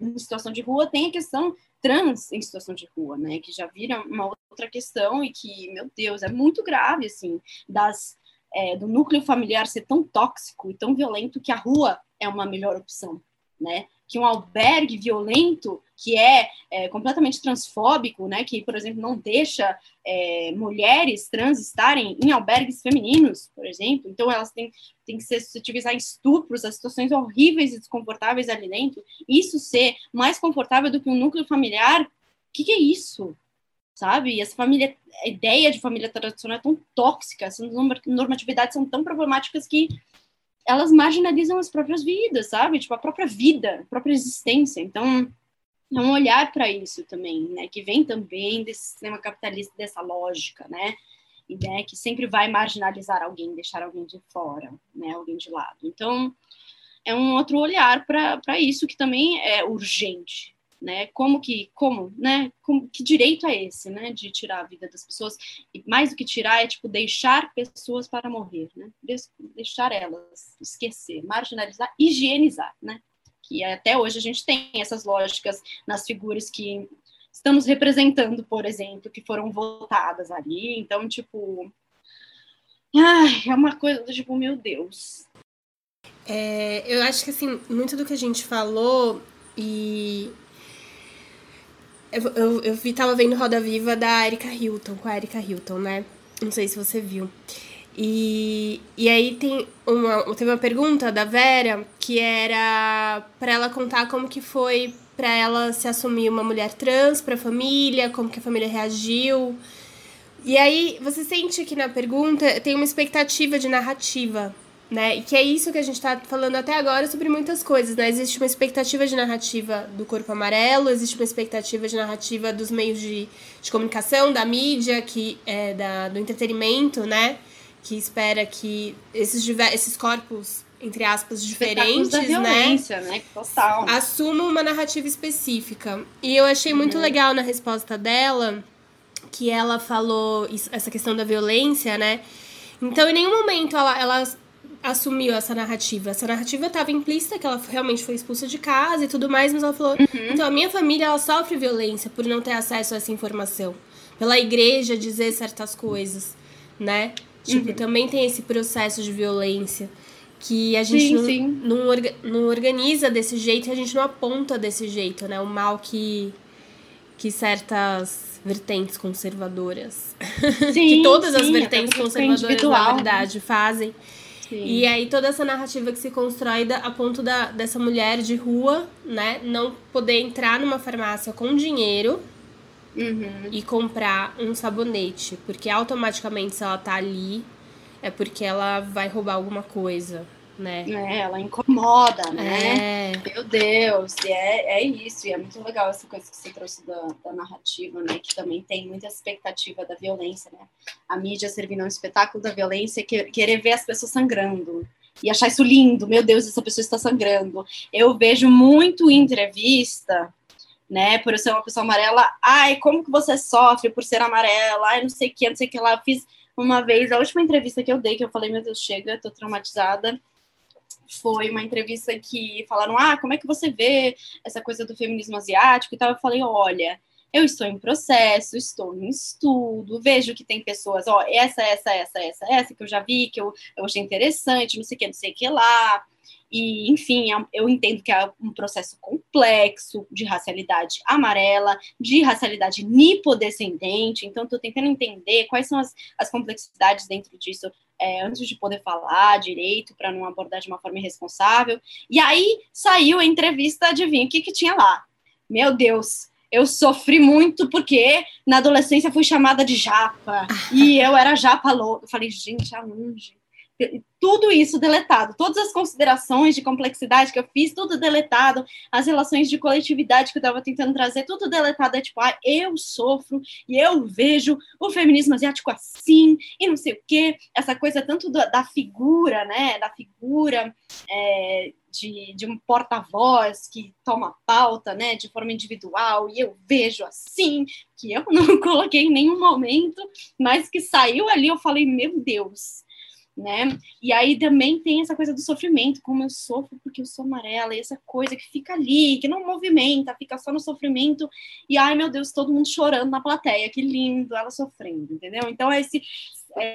em situação de rua, tem a questão trans em situação de rua, né, que já vira uma outra questão e que, meu Deus, é muito grave, assim, das, é, do núcleo familiar ser tão tóxico e tão violento que a rua é uma melhor opção, né, que um albergue violento, que é, é, completamente transfóbico, né, que, por exemplo, não deixa é, mulheres trans estarem em albergues femininos, por exemplo, então elas têm, têm que ser suscetíveis a estupros, a situações horríveis e desconfortáveis ali dentro, isso ser mais confortável do que um núcleo familiar, o que, que é isso? Sabe? E essa família, a ideia de família tradicional é tão tóxica, essas normatividades são tão problemáticas que elas marginalizam as próprias vidas, sabe? Tipo, a própria vida, a própria existência. Então, é um olhar para isso também, né? Que vem também desse sistema capitalista, dessa lógica, né? E né, que sempre vai marginalizar alguém, deixar alguém de fora, né? Alguém de lado. Então, é um outro olhar para isso que também é urgente, né? Como que, como, né? Como, que direito é esse, né? De tirar a vida das pessoas e mais do que tirar é tipo deixar pessoas para morrer, né? deixar elas esquecer, marginalizar, higienizar, né? Que até hoje a gente tem essas lógicas nas figuras que estamos representando, por exemplo, que foram votadas ali. Então, tipo, ai, é uma coisa tipo, meu Deus. É, eu acho que assim, muito do que a gente falou e eu, eu, eu tava vendo Roda Viva da Erika Hilton, com a Erika Hilton, né? Não sei se você viu. E, e aí tem uma, teve uma pergunta da Vera que era para ela contar como que foi para ela se assumir uma mulher trans para a família, como que a família reagiu. E aí você sente que na pergunta tem uma expectativa de narrativa né? E que é isso que a gente está falando até agora sobre muitas coisas, né? Existe uma expectativa de narrativa do corpo amarelo, existe uma expectativa de narrativa dos meios de, de comunicação, da mídia, que é da, do entretenimento, né? Que espera que esses, esses corpos entre aspas, diferentes, da violência, né? né? Total. Assumam uma narrativa específica. E eu achei muito uhum. legal na resposta dela que ela falou isso, essa questão da violência, né? Então, em nenhum momento ela, ela assumiu essa narrativa. Essa narrativa estava implícita, que ela realmente foi expulsa de casa e tudo mais, mas ela falou: uhum. então a minha família ela sofre violência por não ter acesso a essa informação. Pela igreja dizer certas coisas, né? Tipo, uhum. também tem esse processo de violência que a gente sim, não, sim. Não, orga, não organiza desse jeito e a gente não aponta desse jeito, né? O mal que, que certas vertentes conservadoras, sim, que todas as vertentes conservadoras, na verdade, fazem Sim. E aí toda essa narrativa que se constrói da, a ponto da, dessa mulher de rua, né, não poder entrar numa farmácia com dinheiro uhum. e comprar um sabonete, porque automaticamente se ela tá ali é porque ela vai roubar alguma coisa, né? É, ela incomoda, né? É. Meu Deus, e é, é isso, e é muito legal essa coisa que você trouxe da, da narrativa, né? Que também tem muita expectativa da violência, né? A mídia servindo um espetáculo da violência, que, querer ver as pessoas sangrando e achar isso lindo, meu Deus, essa pessoa está sangrando. Eu vejo muito em entrevista, né, por eu ser uma pessoa amarela, ai, como que você sofre por ser amarela, ai, não sei o que, não sei o que lá, eu fiz uma vez, a última entrevista que eu dei, que eu falei, meu Deus, chega, tô traumatizada, foi uma entrevista que falaram, ah, como é que você vê essa coisa do feminismo asiático e tal, eu falei, olha, eu estou em processo, estou em estudo, vejo que tem pessoas, ó, essa, essa, essa, essa, essa, que eu já vi, que eu, eu achei interessante, não sei o que, não sei o que lá, e, enfim, é eu entendo que é um processo complexo de racialidade amarela, de racialidade nipodescendente, então estou tentando entender quais são as, as complexidades dentro disso é, antes de poder falar direito, para não abordar de uma forma irresponsável. E aí saiu a entrevista, adivinha o que, que tinha lá? Meu Deus, eu sofri muito porque na adolescência fui chamada de japa e eu era japa louca. Eu falei, gente, aonde? Tudo isso deletado, todas as considerações de complexidade que eu fiz, tudo deletado, as relações de coletividade que eu estava tentando trazer, tudo deletado, é tipo, ah, eu sofro e eu vejo o feminismo asiático assim, e não sei o quê, essa coisa tanto da, da figura, né, da figura é, de, de um porta-voz que toma pauta, né, de forma individual, e eu vejo assim, que eu não coloquei em nenhum momento, mas que saiu ali, eu falei, meu Deus, né? E aí também tem essa coisa do sofrimento, como eu sofro porque eu sou amarela, e essa coisa que fica ali, que não movimenta, fica só no sofrimento, e ai meu Deus, todo mundo chorando na plateia, que lindo, ela sofrendo, entendeu? Então é esse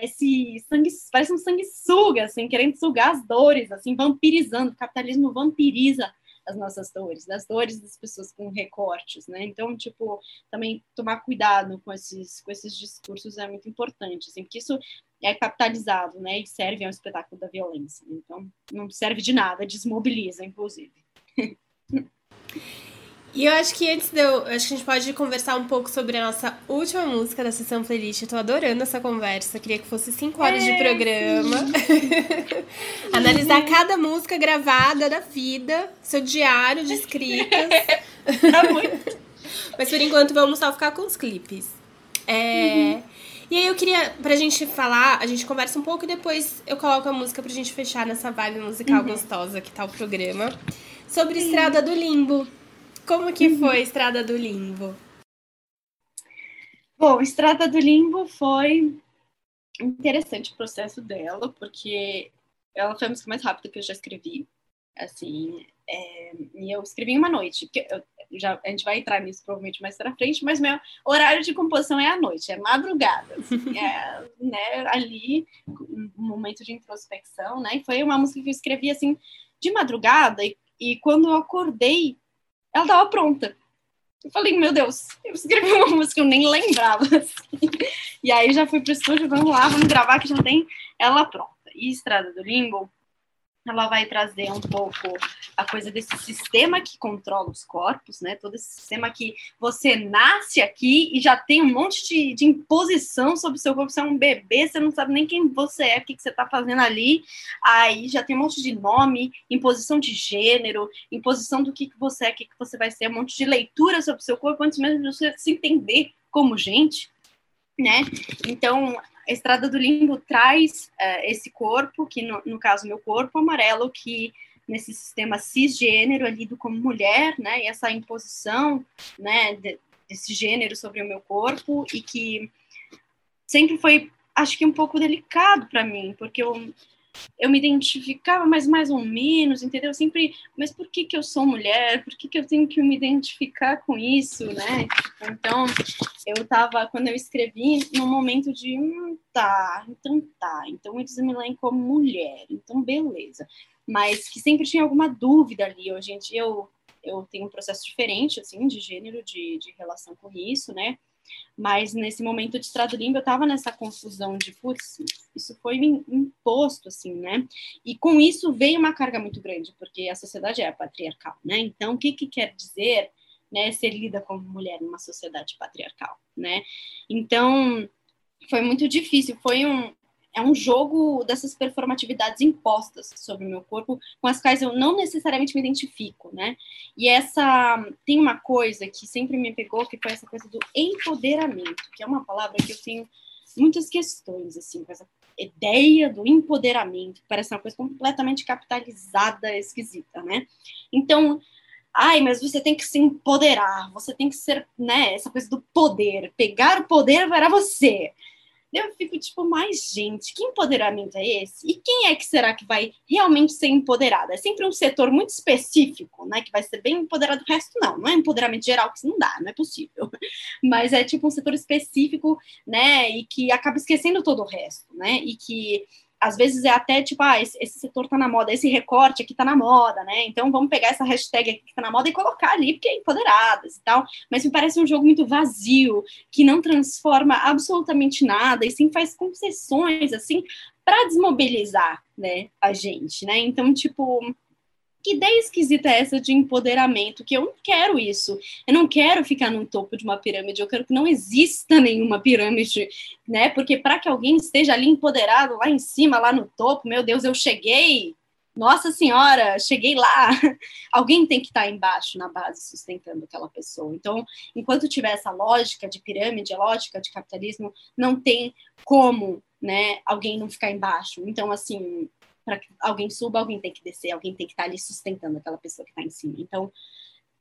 esse sangue, parece um sanguessuga, assim, querendo sugar as dores, assim, vampirizando, o capitalismo vampiriza as nossas dores, das dores das pessoas com recortes, né? Então, tipo, também tomar cuidado com esses, com esses discursos é muito importante, assim, porque isso é capitalizado, né? E serve ao espetáculo da violência. Então, não serve de nada, desmobiliza, inclusive. E eu acho que antes de eu. Acho que a gente pode conversar um pouco sobre a nossa última música da sessão playlist. Eu tô adorando essa conversa. Queria que fosse cinco horas é, de programa. Analisar cada música gravada da vida, seu diário de escritas. tá muito. Mas por enquanto vamos só ficar com os clipes. É. Uhum. E aí eu queria, pra gente falar, a gente conversa um pouco e depois eu coloco a música pra gente fechar nessa vibe musical uhum. gostosa que tá o programa. Sobre Estrada do Limbo. Como que uhum. foi Estrada do Limbo? Bom, Estrada do Limbo foi interessante o processo dela, porque ela foi a música mais rápida que eu já escrevi. Assim, é, e eu escrevi em uma noite. Eu, já, a gente vai entrar nisso provavelmente mais para frente, mas meu horário de composição é à noite, é madrugada. Assim, é, né, ali, um momento de introspecção, né? E foi uma música que eu escrevi assim de madrugada, e, e quando eu acordei, ela estava pronta. Eu falei, meu Deus, eu escrevi uma música que eu nem lembrava. Assim. E aí já fui pro estúdio, vamos lá, vamos gravar que já tem ela pronta. E Estrada do Limbo ela vai trazer um pouco a coisa desse sistema que controla os corpos, né? Todo esse sistema que você nasce aqui e já tem um monte de, de imposição sobre o seu corpo. Você é um bebê, você não sabe nem quem você é, o que, que você está fazendo ali. Aí já tem um monte de nome, imposição de gênero, imposição do que, que você é, o que, que você vai ser, um monte de leitura sobre o seu corpo antes mesmo de você se entender como gente, né? Então, a Estrada do Limbo traz uh, esse corpo, que no, no, caso meu corpo amarelo, que nesse sistema cisgênero é lido como mulher, né, e essa imposição, né, de, desse gênero sobre o meu corpo, e que sempre foi, acho que um pouco delicado para mim, porque eu eu me identificava, mas mais ou menos, entendeu? Sempre, mas por que, que eu sou mulher? Por que, que eu tenho que me identificar com isso, né? Então, eu estava, quando eu escrevi, num momento de, hum, tá, então tá, então eles me leem como mulher, então beleza. Mas que sempre tinha alguma dúvida ali. Hoje em dia eu, eu tenho um processo diferente, assim, de gênero, de, de relação com isso, né? Mas nesse momento de estrado limpo, eu estava nessa confusão de, putz, isso foi imposto, assim, né? E com isso veio uma carga muito grande, porque a sociedade é patriarcal, né? Então, o que, que quer dizer né, ser lida como mulher numa sociedade patriarcal, né? Então, foi muito difícil, foi um, é um jogo dessas performatividades impostas sobre o meu corpo, com as quais eu não necessariamente me identifico, né? E essa tem uma coisa que sempre me pegou, que foi essa coisa do empoderamento, que é uma palavra que eu tenho muitas questões assim, com essa ideia do empoderamento, parece uma coisa completamente capitalizada, esquisita, né? Então, ai, mas você tem que se empoderar, você tem que ser, né, essa coisa do poder, pegar o poder para você. Eu fico tipo, mais gente, que empoderamento é esse? E quem é que será que vai realmente ser empoderado? É sempre um setor muito específico, né? Que vai ser bem empoderado, o resto não. Não é empoderamento geral, que não dá, não é possível. Mas é tipo um setor específico, né? E que acaba esquecendo todo o resto, né? E que às vezes é até tipo, ah, esse, esse, setor tá na moda, esse recorte aqui tá na moda, né? Então vamos pegar essa hashtag aqui que tá na moda e colocar ali, porque é empoderadas e tal. Mas me parece um jogo muito vazio, que não transforma absolutamente nada e sim faz concessões, assim, para desmobilizar, né, a gente, né? Então, tipo, que ideia esquisita é essa de empoderamento? Que eu não quero isso. Eu não quero ficar no topo de uma pirâmide. Eu quero que não exista nenhuma pirâmide, né? Porque para que alguém esteja ali empoderado lá em cima, lá no topo, meu Deus, eu cheguei. Nossa Senhora, cheguei lá. Alguém tem que estar tá embaixo, na base, sustentando aquela pessoa. Então, enquanto tiver essa lógica de pirâmide, lógica de capitalismo, não tem como, né, alguém não ficar embaixo. Então, assim, para que alguém suba, alguém tem que descer, alguém tem que estar tá ali sustentando aquela pessoa que está em cima. Então,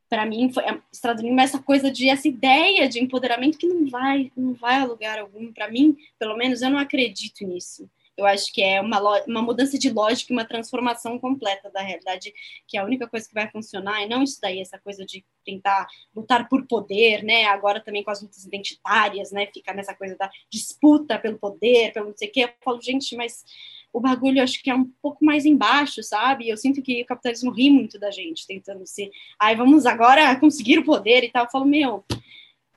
para mim, foi, Estrada Lima essa coisa de essa ideia de empoderamento que não vai, não vai a lugar algum. Para mim, pelo menos, eu não acredito nisso. Eu acho que é uma, uma mudança de lógica uma transformação completa da realidade, que é a única coisa que vai funcionar, e não isso daí, essa coisa de tentar lutar por poder, né? Agora também com as lutas identitárias, né? Ficar nessa coisa da disputa pelo poder, pelo não sei o quê. Eu falo, gente, mas o bagulho acho que é um pouco mais embaixo, sabe? Eu sinto que o capitalismo ri muito da gente, tentando ser, ai, vamos agora conseguir o poder e tal. Eu falo, meu,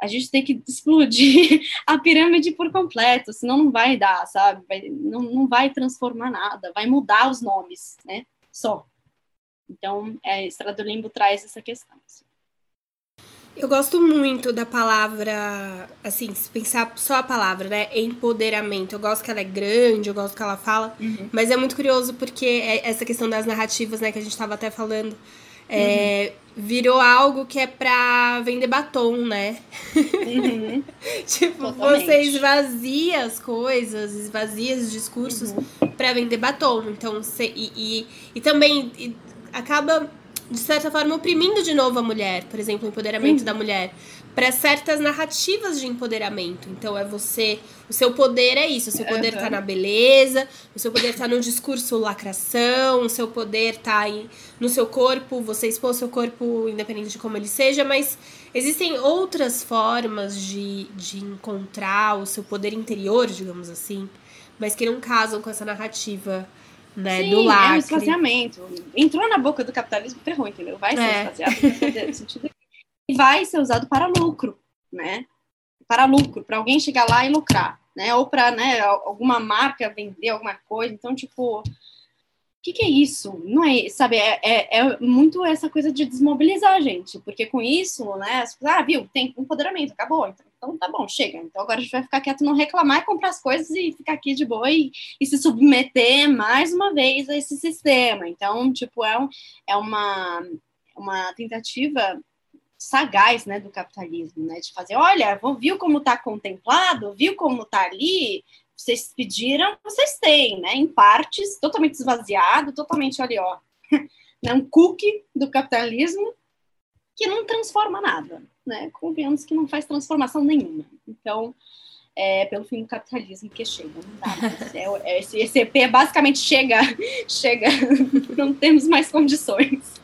a gente tem que explodir a pirâmide por completo, senão não vai dar, sabe? Vai, não, não vai transformar nada, vai mudar os nomes, né? Só. Então, é, Estrada do Limbo traz essa questão. Assim. Eu gosto muito da palavra, assim, se pensar só a palavra, né? Empoderamento. Eu gosto que ela é grande, eu gosto que ela fala, uhum. mas é muito curioso porque é essa questão das narrativas, né, que a gente estava até falando, é, uhum. virou algo que é pra vender batom, né? Uhum. tipo, Totalmente. você esvazia as coisas, esvazia os discursos uhum. pra vender batom. Então, você, e, e, e também e acaba de certa forma, oprimindo de novo a mulher, por exemplo, o empoderamento da mulher, para certas narrativas de empoderamento. Então, é você. O seu poder é isso, o seu poder uhum. tá na beleza, o seu poder tá no discurso lacração, o seu poder tá em, no seu corpo, você expor seu corpo independente de como ele seja, mas existem outras formas de, de encontrar o seu poder interior, digamos assim, mas que não casam com essa narrativa né, Sim, do lacre. é um esvaziamento. Entrou na boca do capitalismo, ferrou, entendeu? Vai ser é. esvaziado e vai ser usado para lucro, né? Para lucro, para alguém chegar lá e lucrar, né? Ou para, né, alguma marca vender alguma coisa. Então, tipo, o que, que, é isso? Não é, sabe, é, é, é, muito essa coisa de desmobilizar a gente, porque com isso, né, as ah, viu, tem empoderamento, acabou, então então tá bom, chega. Então agora a gente vai ficar quieto, não reclamar, comprar as coisas e ficar aqui de boa e, e se submeter mais uma vez a esse sistema. Então, tipo, é, um, é uma, uma tentativa sagaz, né, do capitalismo, né, de fazer, olha, viu como tá contemplado, viu como tá ali, vocês pediram, vocês têm, né, em partes, totalmente esvaziado, totalmente, olha, ó, né, um cookie do capitalismo que não transforma nada, né? Convenhamos que não faz transformação nenhuma. Então, é pelo fim do capitalismo que chega, não dá. É, é, esse, esse EP basicamente chega, chega, não temos mais condições.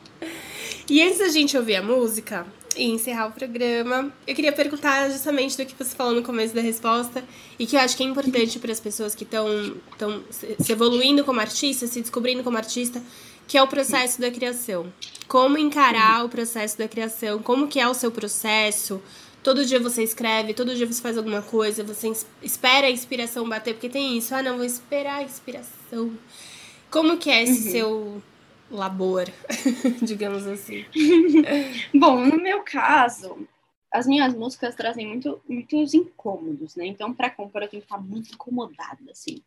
E antes da gente ouvir a música e encerrar o programa, eu queria perguntar justamente do que você falou no começo da resposta e que eu acho que é importante para as pessoas que estão se evoluindo como artista, se descobrindo como artista, que é o processo da criação. Como encarar o processo da criação, como que é o seu processo, todo dia você escreve, todo dia você faz alguma coisa, você espera a inspiração bater, porque tem isso, ah, não, vou esperar a inspiração. Como que é esse uhum. seu labor, digamos assim? Bom, no meu caso, as minhas músicas trazem muito, muitos incômodos, né? Então, para compor, eu tenho que estar muito incomodada, assim.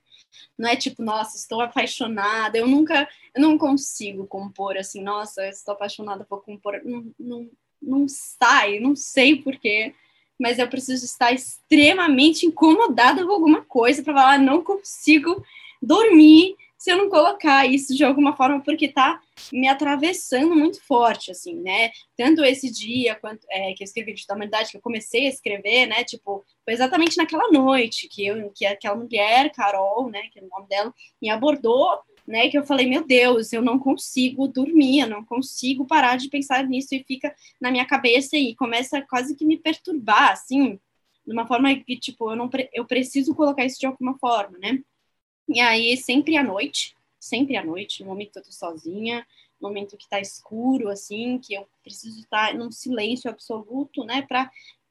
Não é tipo, nossa, estou apaixonada. Eu nunca, eu não consigo compor assim, nossa, estou apaixonada, vou compor. Não, não, não sai, não sei porquê, mas eu preciso estar extremamente incomodada com alguma coisa para falar, não consigo dormir se eu não colocar isso de alguma forma, porque tá me atravessando muito forte, assim, né? Tanto esse dia quanto é, que eu escrevi de humanidade, que eu comecei a escrever, né? Tipo, foi exatamente naquela noite que eu, que aquela mulher, Carol, né? Que é o nome dela, me abordou, né? Que eu falei, meu Deus, eu não consigo dormir, eu não consigo parar de pensar nisso e fica na minha cabeça e começa quase que me perturbar, assim, de uma forma que, tipo, eu não eu preciso colocar isso de alguma forma, né? E aí, sempre à noite, sempre à noite, no momento que eu tô sozinha, no momento que tá escuro, assim, que eu preciso estar num silêncio absoluto, né, para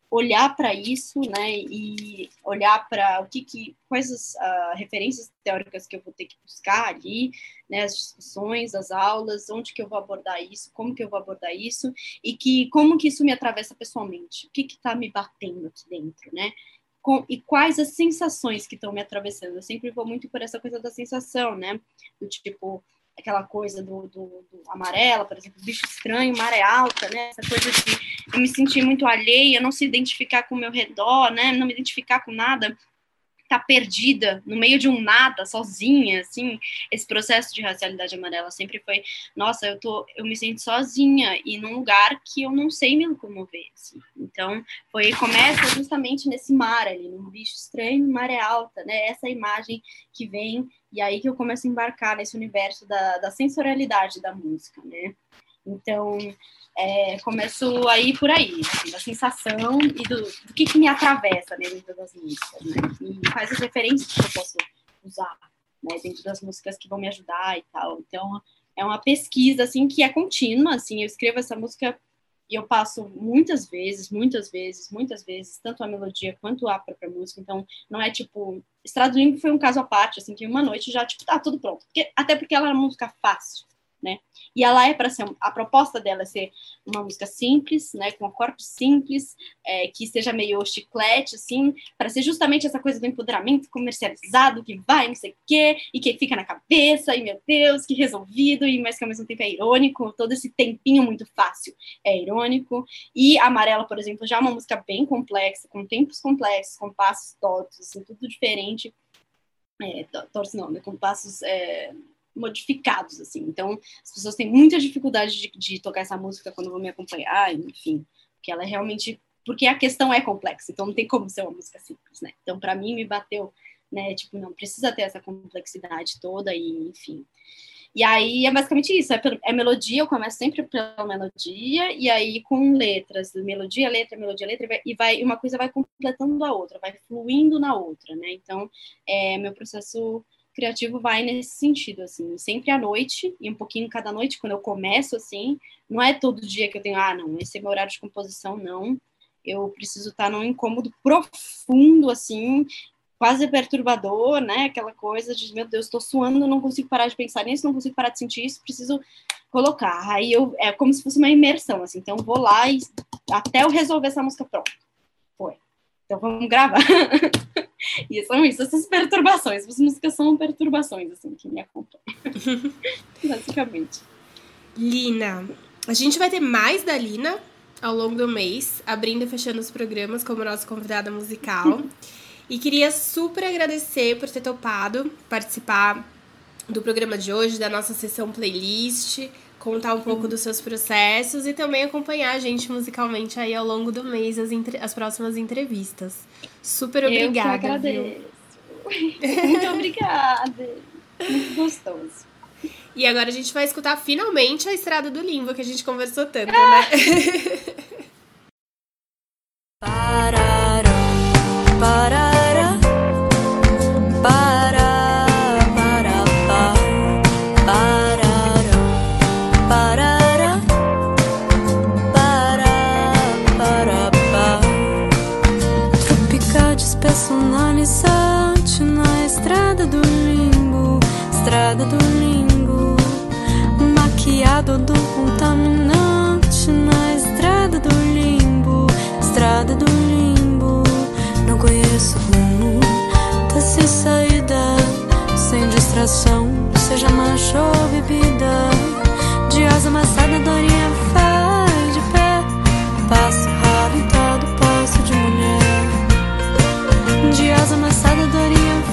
olhar para isso, né, e olhar para o que, que quais as uh, referências teóricas que eu vou ter que buscar ali, né, as discussões, as aulas, onde que eu vou abordar isso, como que eu vou abordar isso e que como que isso me atravessa pessoalmente, o que que está me batendo aqui dentro, né? Com, e quais as sensações que estão me atravessando. Eu sempre vou muito por essa coisa da sensação, né? Do tipo, aquela coisa do, do, do amarelo, por exemplo, bicho estranho, maré alta, né? Essa coisa de eu me sentir muito alheia, não se identificar com o meu redor, né? Não me identificar com nada tá perdida no meio de um nada, sozinha, assim, esse processo de racialidade amarela sempre foi, nossa, eu tô, eu me sinto sozinha e num lugar que eu não sei me locomover, assim. Então, foi começa justamente nesse mar ali, num bicho estranho, maré alta, né? Essa imagem que vem e aí que eu começo a embarcar nesse universo da, da sensorialidade da música, né? Então, é, começo a ir por aí, assim, da sensação e do, do que, que me atravessa dentro das músicas, né? E quais as referências que eu posso usar né, dentro das músicas que vão me ajudar e tal. Então, é uma pesquisa, assim, que é contínua, assim, eu escrevo essa música e eu passo muitas vezes, muitas vezes, muitas vezes, tanto a melodia quanto a própria música. Então, não é tipo. Estrado Limpo foi um caso à parte, assim, que uma noite já, tipo, tá tudo pronto. Porque, até porque ela era uma música fácil né? E ela é para ser a proposta dela é ser uma música simples, né, com acordes simples, é, que seja meio chiclete assim, para ser justamente essa coisa do empoderamento comercializado que vai, não sei o quê, e que fica na cabeça, e meu Deus, que resolvido, e mas que ao mesmo tempo é irônico, todo esse tempinho muito fácil é irônico. E Amarela, por exemplo, já é uma música bem complexa, com tempos complexos, com passos tortos, assim, tudo diferente. É, tortos não, né, com passos é, modificados, assim. Então, as pessoas têm muita dificuldade de, de tocar essa música quando vão me acompanhar, enfim, porque ela é realmente porque a questão é complexa, então não tem como ser uma música simples, né? Então, para mim, me bateu, né? Tipo, não precisa ter essa complexidade toda e, enfim. E aí é basicamente isso, é, é, melodia, eu começo sempre pela melodia, e aí com letras, melodia, letra, melodia, letra, e vai, uma coisa vai completando a outra, vai fluindo na outra, né? Então, é, meu processo criativo vai nesse sentido, assim, sempre à noite, e um pouquinho cada noite, quando eu começo, assim, não é todo dia que eu tenho, ah, não, esse é meu horário de composição, não, eu preciso estar num incômodo profundo, assim, quase perturbador, né, aquela coisa de, meu Deus, estou suando, não consigo parar de pensar nisso, não consigo parar de sentir isso, preciso colocar, aí eu, é como se fosse uma imersão, assim, então vou lá e até eu resolver essa música, pronto, então vamos gravar. E são isso, essas perturbações. As músicas são perturbações, assim, que me acompanham. Basicamente. Lina. A gente vai ter mais da Lina ao longo do mês, abrindo e fechando os programas como nossa convidada musical. e queria super agradecer por ter topado participar do programa de hoje, da nossa sessão playlist contar um pouco dos seus processos e também acompanhar a gente musicalmente aí ao longo do mês as, as próximas entrevistas. Super obrigada. Eu que agradeço. Muito obrigada. Muito gostoso. E agora a gente vai escutar finalmente a Estrada do Limbo, que a gente conversou tanto, ah! né? seja macho ou bebida, de asa amassada, dorinha faz de pé, passo todo passo de mulher. De asa amassada, dorinha